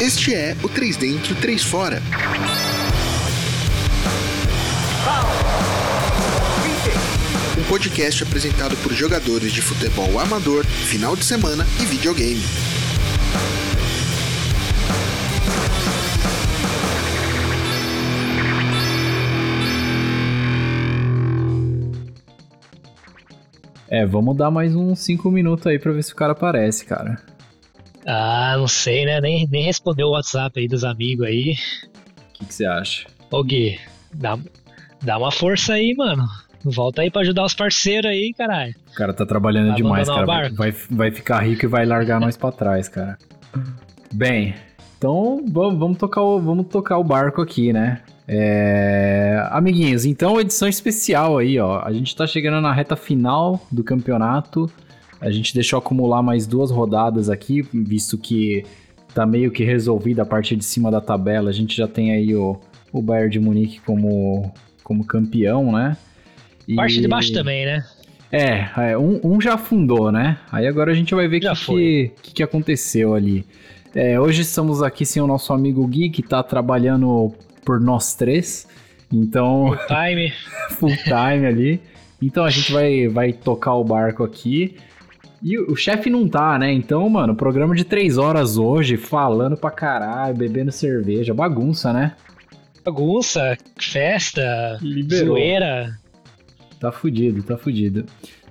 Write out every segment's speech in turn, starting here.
Este é o 3 Dentro, 3 Fora. Um podcast apresentado por jogadores de futebol amador, final de semana e videogame. É, vamos dar mais uns 5 minutos aí pra ver se o cara aparece, cara. Ah, não sei, né? Nem, nem respondeu o WhatsApp aí dos amigos aí. O que você acha? Ô Gui, dá, dá uma força aí, mano. Volta aí pra ajudar os parceiros aí, caralho. O cara tá trabalhando Tá demais, cara. vai, vai ficar rico e vai largar nós pra trás, cara. Bem, então vamos, vamos, tocar o, vamos tocar o barco aqui, né? É, amiguinhos, então edição especial aí, ó. A gente tá chegando na reta final do campeonato. A gente deixou acumular mais duas rodadas aqui, visto que tá meio que resolvida a parte de cima da tabela. A gente já tem aí o, o Bayern de Munique como, como campeão, né? E- Parte de baixo também, né? é, é, um, um já afundou, né? Aí agora a gente vai ver o que, que, que, aconteceu ali. É, hoje estamos aqui sem o nosso amigo Gui, que tá trabalhando por nós três. Então, Time. full time ali. Então a gente vai, vai tocar o barco aqui. E o chefe não tá, né? Então, mano, programa de três horas hoje, falando pra caralho, bebendo cerveja, bagunça, né? Bagunça, festa, Liberou. zoeira. Tá fudido, tá fudido.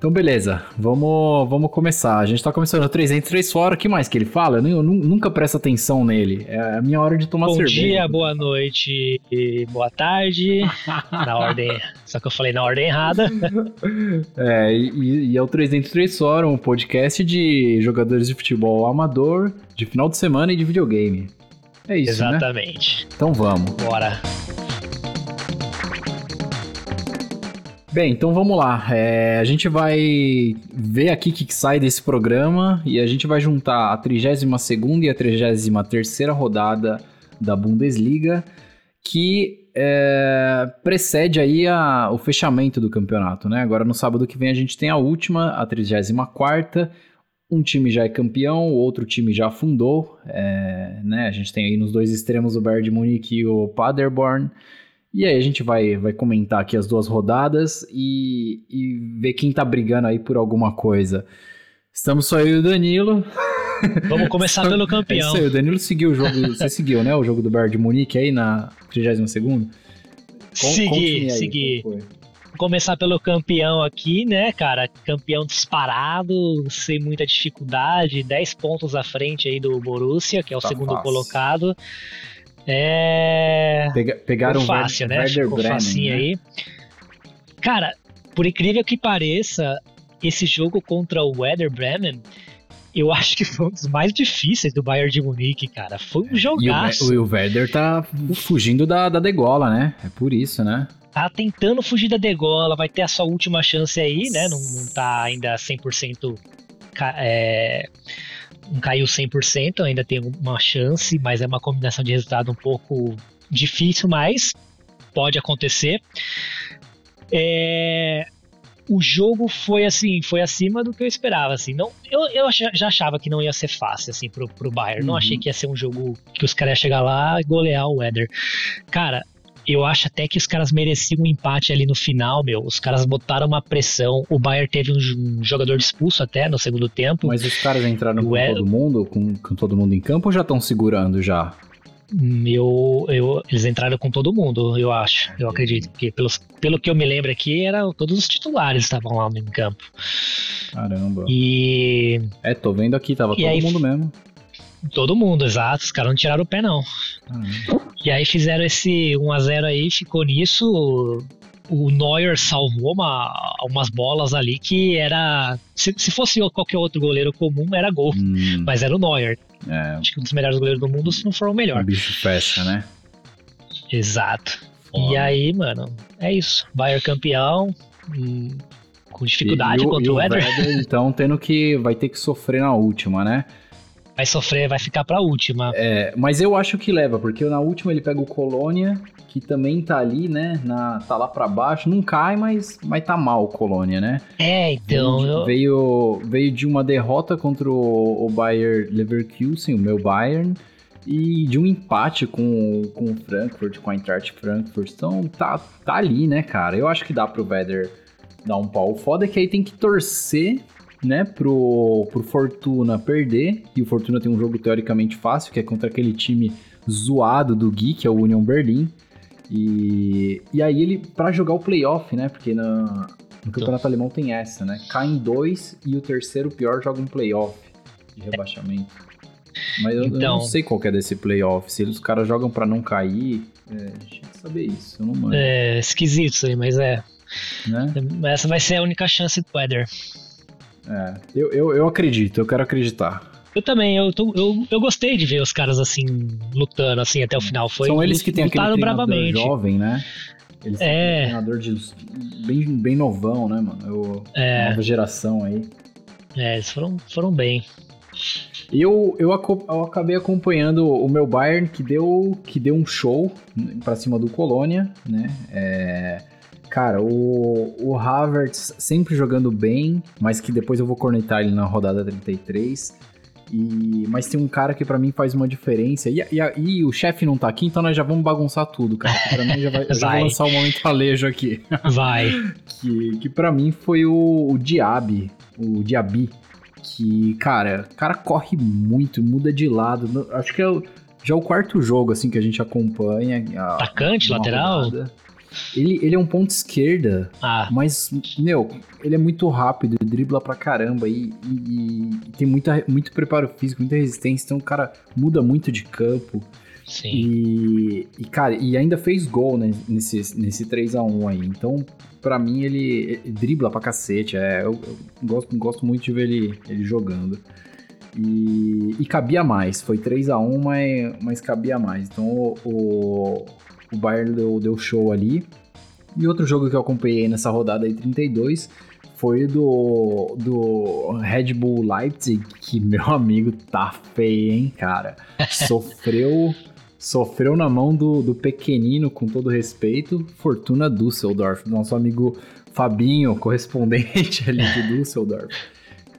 Então, beleza, vamos, vamos começar. A gente tá começando o 303 fora. O que mais que ele fala? Eu, eu nu- nunca presto atenção nele. É a minha hora de tomar Bom cerveja. dia, boa noite e boa tarde. na ordem. Só que eu falei na ordem errada. É, e, e é o 303 fora, um podcast de jogadores de futebol amador, de final de semana e de videogame. É isso, né? Exatamente. Então vamos. Bora. Bem, então vamos lá. É, a gente vai ver aqui o que, que sai desse programa e a gente vai juntar a 32ª e a 33ª rodada da Bundesliga, que é, precede aí a- o fechamento do campeonato, né? Agora no sábado que vem a gente tem a última, a 34ª. Um time já é campeão, o outro time já afundou, é, né? A gente tem aí nos dois extremos o Bayern de Munique e o Paderborn. E aí a gente vai, vai comentar aqui as duas rodadas e, e ver quem tá brigando aí por alguma coisa. Estamos só eu e o Danilo. Vamos começar pelo É campeão. isso aí, o Danilo seguiu o jogo. Você seguiu, né? O jogo do Bayern de Munique aí na 32 Segui, segui. Começar pelo campeão aqui, né, cara? Campeão disparado, sem muita dificuldade, 10 pontos à frente aí do Borussia, que é o Tá segundo fácil. colocado. É. Pega, pegaram Ficou o fácil, Werder, né? Werder Ficou Bremen, facinho né? aí. Cara, por incrível que pareça, esse jogo contra o Werder Bremen, eu acho que foi um dos mais difíceis do Bayern de Munique, cara. Foi um E o, jogaço. Ve- o Werder tá fugindo da, da degola, né? É por isso, né? Tá tentando fugir da degola, vai ter a sua última chance aí, né? Não, não tá ainda 100%. ca- É, não caiu 100%, ainda tem uma chance, mas é uma combinação de resultado um pouco difícil, mas pode acontecer. É, o jogo foi assim, foi acima do que eu esperava, assim. Não, eu, eu já achava que não ia ser fácil assim pro, pro Bayern. Não Uhum. achei que ia ser um jogo que os caras iam chegar lá e golear o Weather. Cara, eu acho até que os caras mereciam um empate ali no final, meu. Os caras botaram uma pressão. O Bayern teve um, jogador expulso até no segundo tempo. Mas os caras entraram com Ué. todo mundo, com, com todo mundo em campo ou já estão segurando já? Eu, eu, eles entraram com todo mundo, eu acho. Eu acredito. Porque pelos, pelo que eu me lembro aqui, era, todos os titulares estavam lá no campo. Caramba. E É, tô vendo aqui, tava E todo aí- mundo mesmo. Todo mundo, exato. Os caras não tiraram o pé, não. Caramba. E aí fizeram esse 1x0 aí, ficou nisso. O Neuer salvou uma, umas bolas ali que era. Se, se fosse qualquer outro goleiro comum, era gol. Hum, Mas era o Neuer. é, Acho que um dos melhores goleiros do mundo, se não for o o melhor. bicho fecha, né? Exato. E aí, mano, é isso. Bayern campeão. com dificuldade E- e contra e o. Werder, então, tendo que. Vai ter que sofrer na última, né? Vai sofrer, vai ficar pra última. É, mas eu acho que leva, porque na última ele pega o Colônia, que também tá ali, né? Na, tá lá pra baixo. Não cai, mas, mas tá mal o Colônia, né? É, então. veio, eu- veio, veio de uma derrota contra o, o Bayer Leverkusen, o meu Bayern. e de um empate com, com o Frankfurt, com a Eintracht Frankfurt. Então tá, tá ali, né, cara? Eu acho que dá pro Werder dar um pau. O foda é que aí tem que torcer, né, pro, pro Fortuna perder. E o Fortuna tem um jogo teoricamente fácil, que é contra aquele time zoado do Gui, que é o Union Berlin. E, e aí ele, para jogar o playoff, né, porque na, no campeonato alemão tem essa, né? Caem dois e o terceiro pior joga um playoff de rebaixamento. Mas eu, então, eu não sei qual é desse playoff. Se os caras jogam para não cair, é, a gente tem que saber isso. Eu não mando. É esquisito isso aí, mas é. Né? Essa vai ser a única chance do Weather. É, eu, eu, eu acredito, eu quero acreditar. Eu também, eu, tô, eu, eu gostei de ver os caras assim, lutando assim até o final. Foi São eles que têm aquele treinador bravamente. jovem, né? Eles é. têm um treinador de, bem, bem novão, né, mano? Eu, é. Nova geração aí. É, eles foram, foram bem. Eu, eu, eu, acabei acompanhando o meu Bayern, que deu, que deu um show pra cima do Colônia, né? É, cara, o, o Havertz sempre jogando bem, mas que depois eu vou cornetar ele na rodada 33. E, mas tem um cara que para mim faz uma diferença. E, e, e o chefe não tá aqui, então nós já vamos bagunçar tudo, cara. Que pra mim já vai, vai. já vou lançar o um momento alejo aqui. Vai. que, que para mim foi o, o Diaby, o Diaby, que, cara, o cara corre muito, muda de lado. Acho que é o, já é o quarto jogo, assim, que a gente acompanha. Atacante, lateral? Ele, ele é um ponto esquerda, ah. mas, meu, ele é muito rápido, dribla pra caramba e, e, e, tem muita, muito preparo físico, muita resistência, então o cara muda muito de campo. Sim. E, e, cara, e ainda fez gol né, nesse, nesse 3x1 aí. Então, para mim, ele, ele, dribla pra cacete. É, eu, eu, gosto, gosto muito de ver ele, ele jogando. E, e cabia mais. Foi 3x1, mas, mas cabia mais. Então, o, o, o Bayern deu, deu show ali. E outro jogo que eu acompanhei nessa rodada aí, 32, foi do, do Red Bull Leipzig, que meu amigo tá feio, hein, cara? Sofreu sofreu na mão do, do pequenino, com todo respeito, Fortuna Düsseldorf, nosso amigo Fabinho, correspondente ali de Düsseldorf.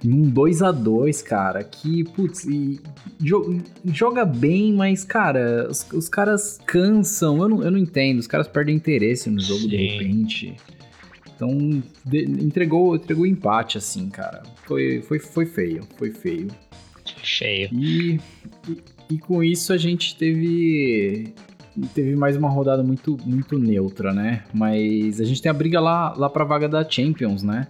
Num 2 a 2 cara, que, putz, e, jo, joga bem, mas, cara, os, os, caras cansam, eu não, eu não entendo, os caras perdem interesse no jogo Sim. de repente. Então, de, entregou, entregou empate, assim, cara. Foi, foi, foi feio, foi feio. Cheio. E, e, e com isso a gente teve teve mais uma rodada muito muito neutra, né? Mas a gente tem a briga lá lá para vaga da Champions, né?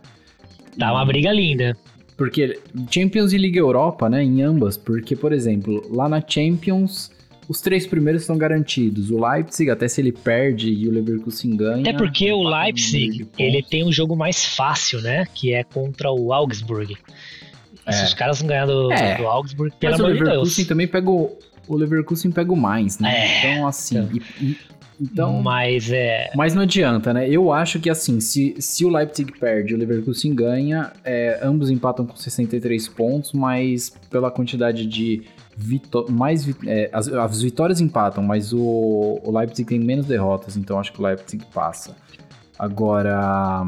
Tá uma briga linda. Porque Champions e Liga Europa, né, em ambas, porque por exemplo, lá na Champions os três primeiros estão garantidos. O Leipzig, até se ele perde e o Leverkusen ganha. Até porque o Leipzig, ele tem um jogo mais fácil, né? Que é contra o Augsburg. É. Se os caras não ganhar do, é. do Augsburg, pelo Mas amor de Deus. O Leverkusen também pega o, o Leverkusen pega o mais, né? É. Então, assim. E, e, então, mas é. Mas não adianta, né? Eu acho que assim, se, se o Leipzig perde e o Leverkusen ganha, é, ambos empatam com 63 pontos, mas pela quantidade de vitó mais é, as, as, vitórias empatam, mas o, o Leipzig tem menos derrotas, então acho que o Leipzig passa. Agora,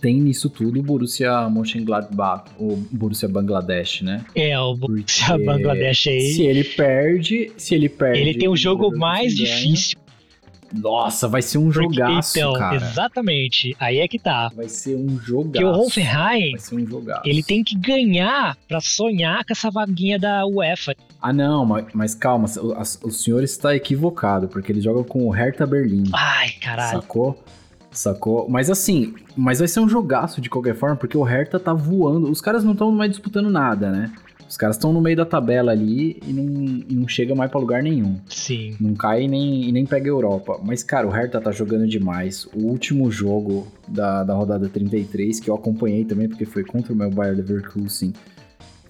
tem nisso tudo o Borussia Mönchengladbach, o Borussia Bangladesh, né? É, o Borussia Porque Bangladesh aí. Se ele perde, se ele perde... Ele tem o jogo mais difícil. Nossa, vai ser um Porque, jogaço, então, cara. Exatamente. Aí é que tá. Vai ser um jogaço. Porque o Hoffenheim, vai ser um jogaço. ele tem que ganhar para sonhar com essa vaguinha da UEFA. Ah, não, mas, mas calma, o, o senhor está equivocado, porque ele joga com o Hertha Berlim. Ai, caralho. Sacou? Sacou? Mas assim, mas vai ser um jogaço de qualquer forma, porque o Hertha tá voando. Os caras não estão mais disputando nada, né? Os caras estão no meio da tabela ali e não, e não chega mais para lugar nenhum. Sim. Não cai nem, e nem pega a Europa. Mas, cara, o Hertha tá jogando demais. O último jogo da, da rodada 33, que eu acompanhei também, porque foi contra o meu Bayer Leverkusen.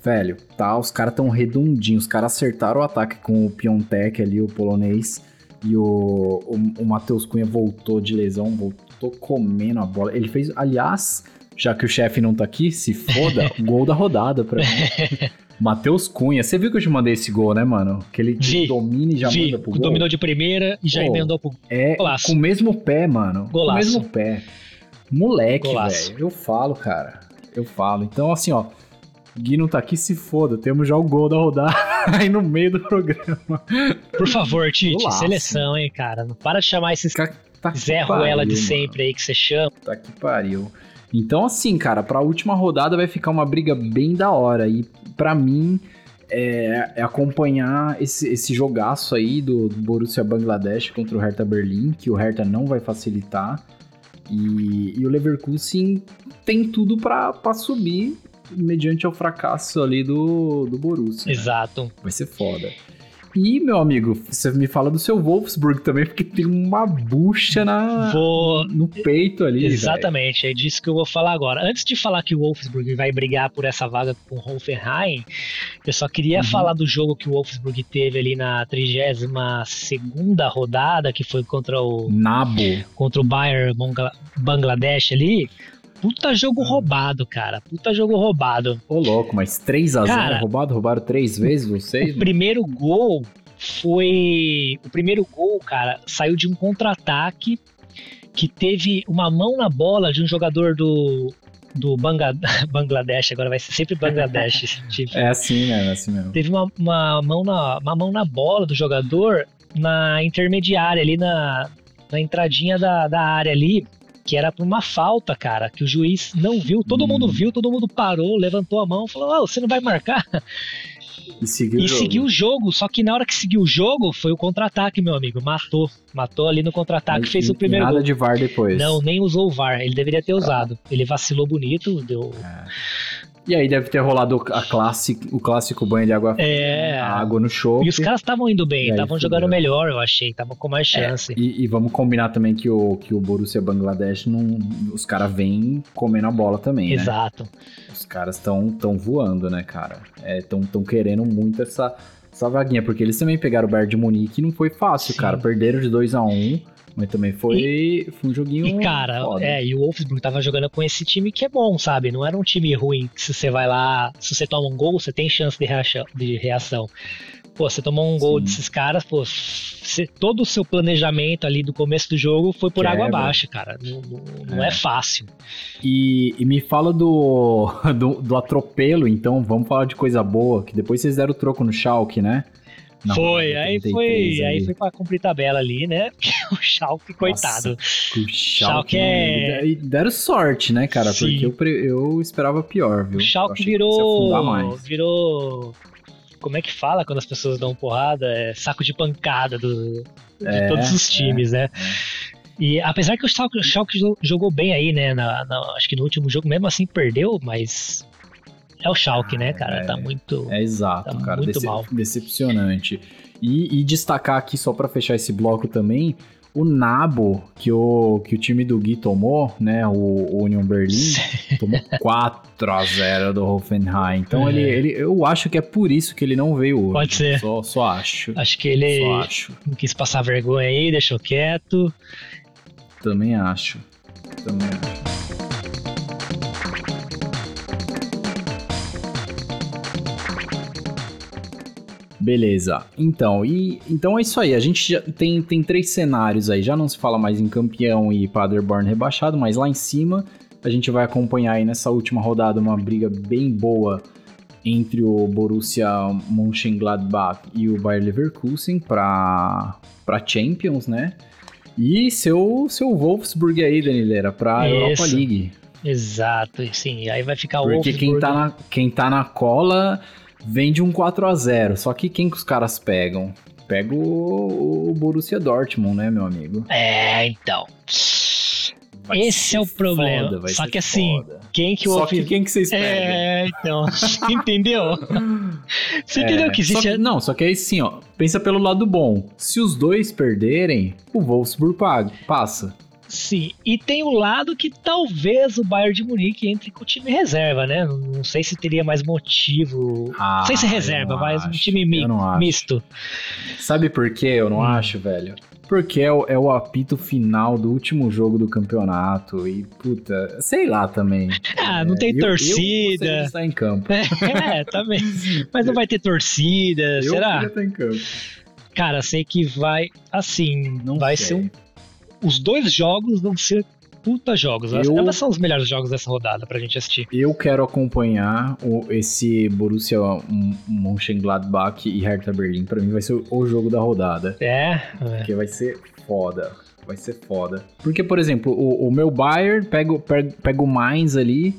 Velho, tá, os caras tão redondinhos. Os caras acertaram o ataque com o Piontek ali, o polonês. E o, o, o Matheus Cunha voltou de lesão, voltou comendo a bola. Ele fez, aliás, já que o chefe não tá aqui, se foda, gol da rodada pra mim. Matheus Cunha, você viu que eu te mandei esse gol, né, mano? Que ele vi, domina e já vi. manda pro gol. Dominou de primeira e já oh, emendou pro É, Golaço. com o mesmo pé, mano. Golaço. Com o mesmo pé. Moleque, velho. Eu falo, cara. Eu falo. Então, assim, ó. Gui não tá aqui, se foda. Temos já o gol da rodada. aí no meio do programa. Por favor, Tite, Golaço. seleção, hein, cara. Não para de chamar esses Tá que Zé pariu, Ruela de mano. sempre aí que você chama. Tá que pariu. Então, assim, cara, pra última rodada vai ficar uma briga bem da hora. E pra mim, é, é acompanhar esse, esse jogaço aí do, do Borussia Bangladesh contra o Hertha Berlim, que o Hertha não vai facilitar. E, e o Leverkusen tem tudo pra subir mediante o fracasso ali do, do Borussia. né? Exato. Vai ser foda. E, meu amigo, você me fala do seu Wolfsburg também, porque tem uma bucha na, Vou. no peito ali. Exatamente, é disso que eu vou falar agora. Antes de falar que o Wolfsburg vai brigar por essa vaga com o Hoffenheim, eu só queria Uhum. falar do jogo que o Wolfsburg teve ali na 32ª rodada, que foi contra o, Nabo. contra o Bayern Bangla- Bangladesh ali. Puta jogo Uhum. roubado, cara. Puta jogo roubado. Ô, louco, mas 3x0 Cara, roubado? Roubaram três vezes vocês? O primeiro gol foi. O primeiro gol, cara, saiu de um contra-ataque que teve uma mão na bola de um jogador do. Do Bangladesh, agora vai ser sempre Bangladesh. esse time. É assim, né? É assim mesmo. Teve uma, uma, mão na, uma mão na bola do jogador na intermediária, ali na, na entradinha da, da área ali, que era uma falta, cara, que o juiz não viu. Todo Hum. mundo viu, todo mundo parou, levantou a mão, falou: "Ô, você não vai marcar? E seguiu E o jogo. seguiu o jogo, só que na hora que seguiu o jogo, foi o contra-ataque, meu amigo. Matou. Matou ali no contra-ataque, fez o primeiro nada gol. de VAR depois. Não, nem usou o VAR. Ele deveria ter usado. Ele vacilou bonito, deu. E aí deve ter rolado a clássico, o clássico banho de água, É. água no show. E os caras estavam indo bem, estavam jogando melhor, eu achei. Estavam com mais chance. E, e vamos combinar também que o, que o Borussia Bangladesh, não, os caras vêm comendo a bola também, né? Exato. Os caras estão tão voando, né, cara? Estão tão querendo muito essa, essa vaguinha, porque eles também pegaram o Bayern de Munique e não foi fácil, Sim. cara. Perderam de 2 a 1 um, mas também foi, foi um joguinho E, cara, foda. é, e o Wolfsburg tava jogando com esse time que é bom, sabe? Não era um time ruim que se você vai lá, se você toma um gol, você tem chance de reação. De reação. Pô, você tomou um gol Sim. desses caras, pô, você- todo o seu planejamento ali do começo do jogo foi por água Quebra. abaixo, cara. Não, não- não é. É. fácil. E, e me fala do, do, do atropelo, então vamos falar de coisa boa, que depois vocês deram o troco no Schalke, né? Na foi, aí 33 foi, aí ali. foi pra cumprir tabela ali, né? o Schalke, coitado. O Schalke, é- E deram sorte, né, cara? Sim. Porque eu, eu esperava pior, viu? O Schalke virou, virou, como é que fala quando as pessoas dão porrada? É saco de pancada do, de É, todos os é, times, né? E apesar que o Schalke, o Schalke jo- jogou bem aí, né? na- na- acho que no último jogo, mesmo assim, perdeu, mas é o Schalke, né, cara? é. tá muito... É exato, Tá cara. muito mal. Decepcionante. E, e destacar aqui, só pra fechar esse bloco também, o Nabo que o, que o time do Gui tomou, né? O, o Union Berlin, tomou 4x0 do Hoffenheim. Então É. ele, ele, eu acho que é por isso que ele não veio hoje. Pode ser. Só, só acho. Acho que ele Só acho. não quis passar vergonha aí, deixou quieto. Também acho. Também acho. Beleza. Então, e então é isso aí. A gente já tem, tem três cenários aí. Já não se fala mais em campeão e Paderborn rebaixado, mas lá em cima a gente vai acompanhar aí nessa última rodada uma briga bem boa entre o Borussia Mönchengladbach e o Bayer Leverkusen para para Champions, né? E seu seu Wolfsburg aí, Danileira, para Europa. League. Exato, sim. Aí vai ficar o Porque quem Wolfsburg- tá, na, quem tá na cola vem de um 4 a 0 Só que quem que os caras pegam? Pega o, o Borussia Dortmund, né, meu amigo? É, então. Vai Esse é o problema. foda, Só que assim, foda. Quem que o Só que quem que vocês pegam? É, então. Entendeu? Você É, entendeu que só existe. que- não, só que aí sim, ó. Pensa pelo lado bom. Se os dois perderem, o Wolfsburg paga, passa. Sim. E tem o lado que talvez o Bayern de Munique entre com o time reserva, né? Não, sei se teria mais motivo. Ah, não sei se eu reserva, mas um acho, time mi- eu misto. Sabe por que eu não Hum. acho, velho? Porque é o, é o apito final do último jogo do campeonato e, puta, sei lá também. Ah, não tem eu- Eu, torcida. gostaria de estar em campo. É, também. Mas não vai ter torcida, Eu será? estar em campo. Cara, sei que vai. Assim, Não vai sei. ser um. Os dois jogos vão ser puta jogos. Eu- Elas são os melhores jogos dessa rodada pra gente assistir. Eu quero acompanhar o- esse Borussia Mönchengladbach e Hertha Berlim. Pra mim vai ser o, o jogo da rodada. É, é. Porque vai ser foda. Vai ser foda. Porque, por exemplo, o, o meu Bayern pega, o- pega, pega o Mainz ali.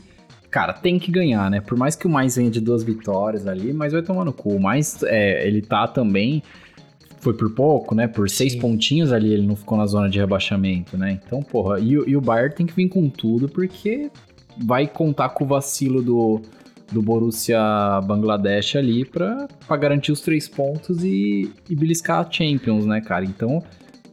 Cara, tem que ganhar, né? Por mais que o Mainz venha de duas vitórias ali, mas vai tomar no cu. O Mainz, é, ele tá também... Foi por pouco, né? Por seis Sim. pontinhos ali, ele não ficou na zona de rebaixamento, né? Então, porra, e, o- e o Bayern tem que vir com tudo, porque vai contar com o vacilo do, do Borussia Bangladesh ali pra, pra garantir os três pontos e, e beliscar a Champions, né, cara? Então,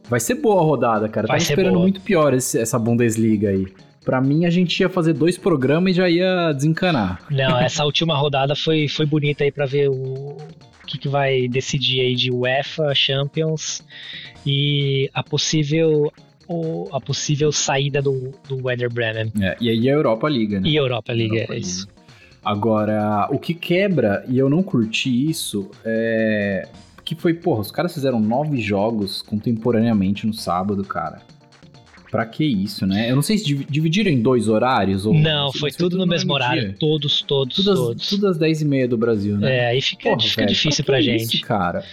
vai ser boa a rodada, cara. Vai Tava esperando boa. muito pior esse- essa Bundesliga aí. Pra mim, a gente ia fazer dois programas e já ia desencanar. Não, essa última rodada foi, foi bonita aí pra ver o que, que vai decidir aí de UEFA, Champions e a possível, a possível saída do, do Werder Bremen. É, e aí a Europa Liga, né? E Europa League, Europa é League. isso. Agora, o que quebra, e eu não curti isso, é. Que foi, porra, os caras fizeram nove jogos contemporaneamente no sábado, cara. Pra que isso, né? Eu não sei se divi- dividiram em dois horários ou. Não, mas foi tudo no mesmo horário. dia. Todos, todos, Tudo todos. tudo às 10 e meia do Brasil, né? É, aí fica, Porra, fica velho, difícil pra pra gente. Isso, cara.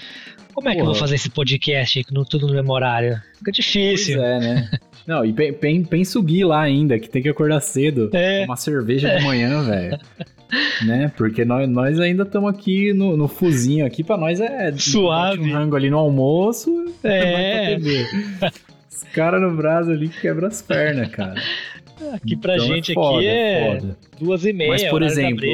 Como é que eu vou Porra. fazer esse podcast no, tudo no mesmo horário? Fica Pois difícil. é, né? Não, e pen- pen- pensa o Gui lá ainda, que tem que acordar cedo. É. Tomar cerveja de manhã, velho. Né? Porque nós, nós ainda estamos aqui no, no fuzinho aqui, pra nós é Suave. um rango ali no almoço, É. Os caras no braço ali que quebra as pernas, cara. Aqui pra Então gente foda, aqui é foda. duas e meia, Mas, por exemplo.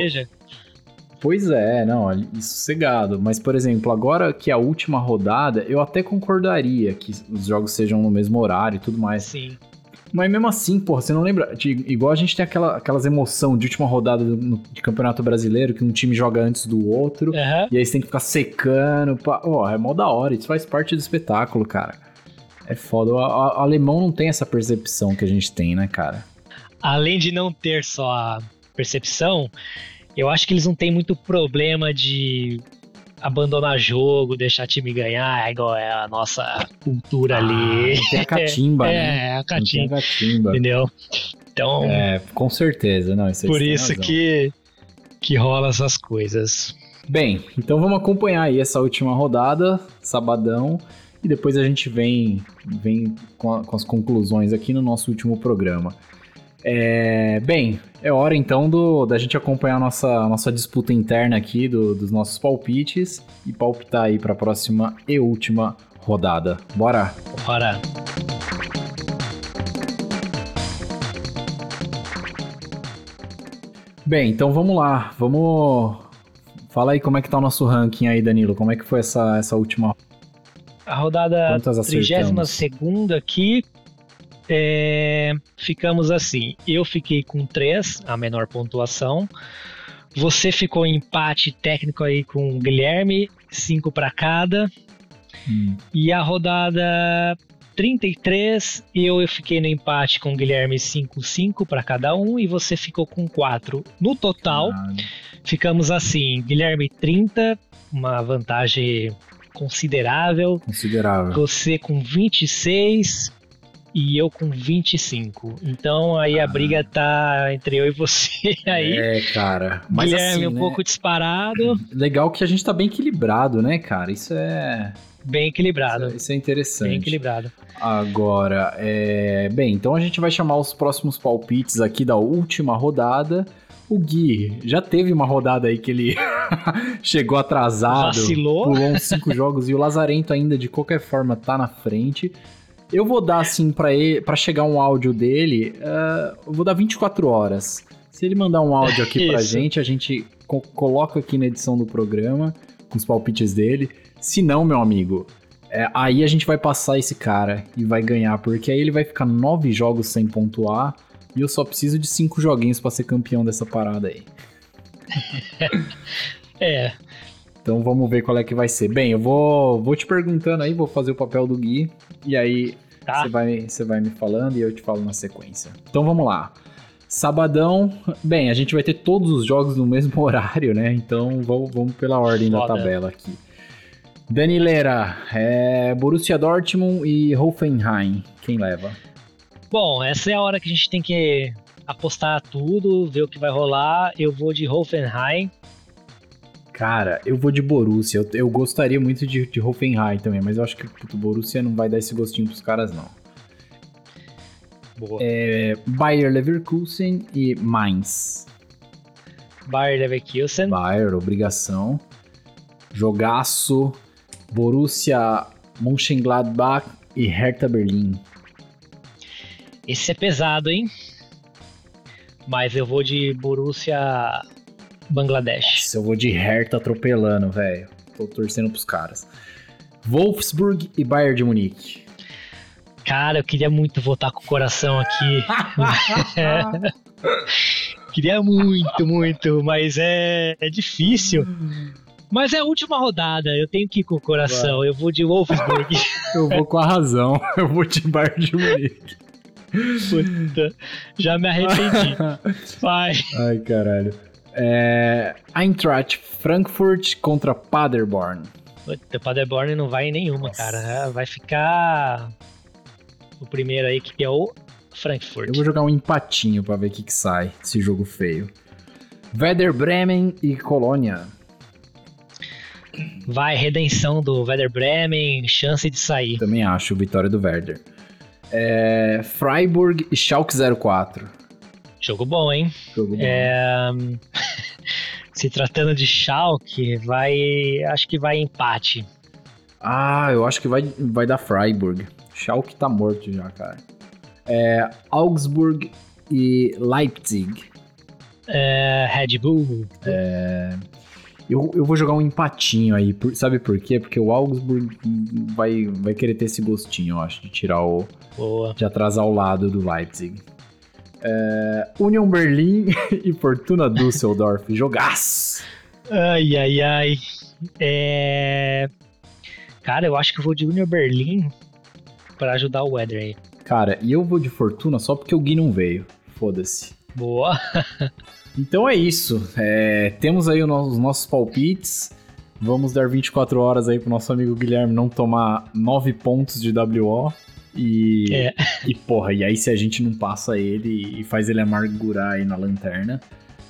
Pois é, não, sossegado. Mas, por exemplo, agora que é a última rodada, eu até concordaria que os jogos sejam no mesmo horário e tudo mais. Sim. Mas mesmo assim, porra, você não lembra? de- igual a gente tem aquela, aquelas emoção de última rodada do- de Campeonato Brasileiro, que um time joga antes do outro, Aham. e aí você tem que ficar secando. Ó, é mó da hora, isso faz parte do espetáculo, cara. É foda. O, alemão não tem essa percepção que a gente tem, né, cara? além de não ter só a percepção, eu acho que eles não têm muito problema de abandonar jogo, deixar time ganhar, é igual é a nossa cultura ali. Ah, não tem a catimba, né? É, a catimba, a catimba. entendeu? Então, É, com certeza, não. Isso por isso razão. que, que rola essas coisas. Bem, então vamos acompanhar aí essa última rodada, sabadão, e depois a gente vem, vem com, a- com as conclusões aqui no nosso último programa. É, bem, é hora então do, da gente acompanhar a nossa, a nossa disputa interna aqui do- dos nossos palpites e palpitar aí para a próxima e última rodada. Bora! Ora, Bem, então vamos lá, vamos... Fala aí como é que tá o nosso ranking aí, Danilo, como é que foi essa, essa última... a rodada Quantas acertamos? 32 aqui, é, ficamos assim. Eu fiquei com 3, a menor pontuação. Você ficou em empate técnico aí com o Guilherme, 5 para cada. Hum, E a rodada 33, eu fiquei no empate com o Guilherme 5-5 para cada um. E você ficou com 4. No total, ah, ficamos assim: Guilherme 30, uma vantagem considerável. considerável. Você com 26 e eu com 25. Então aí a Ah. briga tá entre eu e você aí. É, cara. Mas Guilherme assim, um né, pouco disparado, Legal que a gente tá bem equilibrado, né, cara? Isso é. bem equilibrado. Isso é interessante. Bem equilibrado. Agora, é. Bem, então a gente vai chamar os próximos palpites aqui da última rodada. O Gui já teve uma rodada aí que ele chegou atrasado, Vacilou. pulou uns cinco jogos e o Lazarento ainda de qualquer forma tá na frente. Eu vou dar assim pra ele, para chegar um áudio dele, ah, eu vou dar 24 horas. Se ele mandar um áudio aqui pra Isso. gente, a gente co- coloca aqui na edição do programa com os palpites dele. Se não, meu amigo, é, aí a gente vai passar esse cara e vai ganhar, porque aí ele vai ficar nove jogos sem pontuar e eu só preciso de cinco joguinhos pra ser campeão dessa parada aí. É, Então vamos ver qual é que vai ser. Bem, eu vou, vou te perguntando aí, vou fazer o papel do Gui e aí tá. você vai, você vai me falando e eu te falo na sequência. Então vamos lá. Sabadão, bem, a gente vai ter todos os jogos no mesmo horário, né? Então vamos, vamos pela ordem da Foda. tabela aqui. Danileira, é Borussia Dortmund e Hoffenheim. Quem leva? Bom, essa é a hora que a gente tem que apostar tudo, ver o que vai rolar. Eu vou de Hoffenheim. Cara, eu vou de Borussia. Eu, eu gostaria muito de, de Hoffenheim também, mas eu acho que o Borussia não vai dar esse gostinho pros caras, não. Boa. É, Bayer Leverkusen e Mainz. Bayer Leverkusen. Bayer, obrigação. Jogaço. Borussia Mönchengladbach e Hertha Berlim. Esse é pesado, hein? Mas eu vou de Borussia Bangladesh. Nossa, eu vou de Hertha atropelando, velho. Tô torcendo pros caras. Wolfsburg e Bayern de Munique. Cara, eu queria muito votar com o coração aqui. queria muito, muito, mas é, é difícil. Mas é a última rodada, eu tenho que ir com o coração. Vai. Eu vou de Wolfsburg. eu vou com a razão. Eu vou de Bayern de Munique. Puta, já me arrependi. Vai. Ai, caralho. É, Eintracht Frankfurt contra Paderborn. Puta, Paderborn não vai em nenhuma, Nossa. cara. Vai ficar o primeiro aí, que é o Frankfurt. Eu vou jogar um empatinho pra ver o que, que sai desse jogo feio. Werder Bremen e Colônia. Vai, redenção do Werder Bremen, chance de sair. Também acho, vitória do Werder. É, Freiburg e Schalke 04. Jogo bom, hein? Jogo bom. É, Se tratando de Schalke, vai. Acho que vai empate. Ah, eu acho que vai, vai dar Freiburg. Schalke tá morto já, cara. É, Augsburg e Leipzig. É, Red Bull. Eu, eu vou jogar um empatinho aí, por- sabe por quê? Porque o Augsburg vai, vai querer ter esse gostinho, eu acho, de tirar o. Boa. de atrasar o lado do Leipzig. É, Union Berlin e Fortuna Düsseldorf. Jogaço! Ai, ai, ai. É... Cara, eu acho que eu vou de Union Berlin pra ajudar o Weather aí. Cara, e eu vou de Fortuna só porque o Gui não veio. Foda-se. Boa. Então é isso. É, temos aí os nossos palpites. Vamos dar 24 horas aí pro nosso amigo Guilherme não tomar 9 pontos de WO. E, É. e porra, e aí se a gente não passa ele e faz ele amargurar aí na lanterna,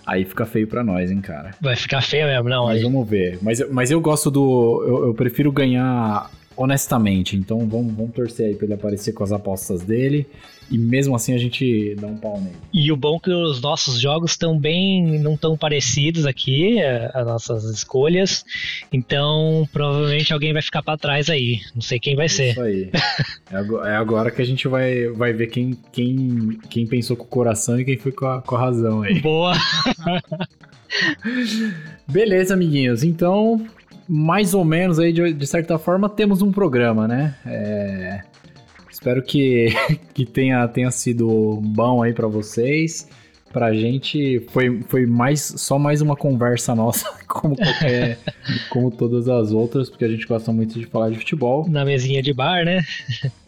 aí fica feio pra nós, hein, cara. Vai ficar feio mesmo, não. Mas aí. vamos ver. Mas, eu- mas eu gosto do. Eu, eu prefiro ganhar honestamente. Então vamos, vamos torcer aí pra ele aparecer com as apostas dele. E mesmo assim a gente dá um pau nele. E o bom é que os nossos jogos estão bem, não tão parecidos aqui, a- as nossas escolhas. Então, provavelmente alguém vai ficar pra trás aí. Não sei quem vai ser. Isso aí. É é agora que a gente vai, vai ver quem, quem, quem pensou com o coração e quem foi com a, com a razão aí. Boa. Beleza, amiguinhos. Então, mais ou menos aí, de, de certa forma, temos um programa, né? É, Espero que, que tenha, tenha sido bom aí pra vocês. Pra gente foi, foi mais só mais uma conversa nossa, como qualquer, como todas as outras, porque a gente gosta muito de falar de futebol. Na mesinha de bar, né?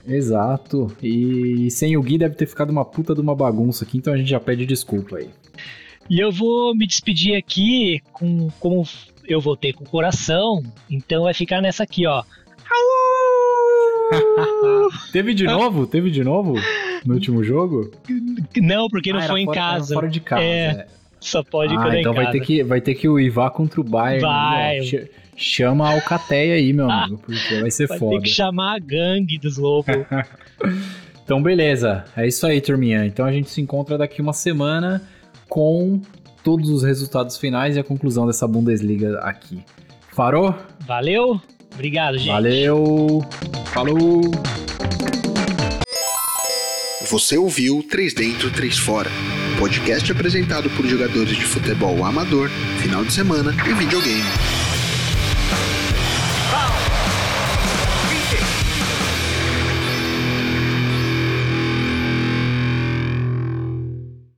Exato. E sem o Gui deve ter ficado uma puta de uma bagunça aqui, então a gente já pede desculpa aí. E eu vou me despedir aqui com como eu votei com o coração. Então vai ficar nessa aqui, ó. Teve de novo? Teve de novo? No último jogo? Não, porque não Ah, foi em fora- casa. Fora de casa. É, é. Só pode ah, é então em vai casa. ter, que, vai ter que o Ivar contra o Bayern. Vai. ó. Ch- Chama a Alcateia aí, meu amigo, porque vai ser Vai foda. ter que chamar a gangue dos lobos. Então, beleza. É isso aí, turminha. Então a gente se encontra daqui uma semana com todos os resultados finais e a conclusão dessa Bundesliga aqui. Farou? Valeu? Obrigado, gente. Valeu! Falou! Você ouviu 3 Dentro, 3 Fora. Podcast apresentado por jogadores de futebol amador, final de semana e videogame.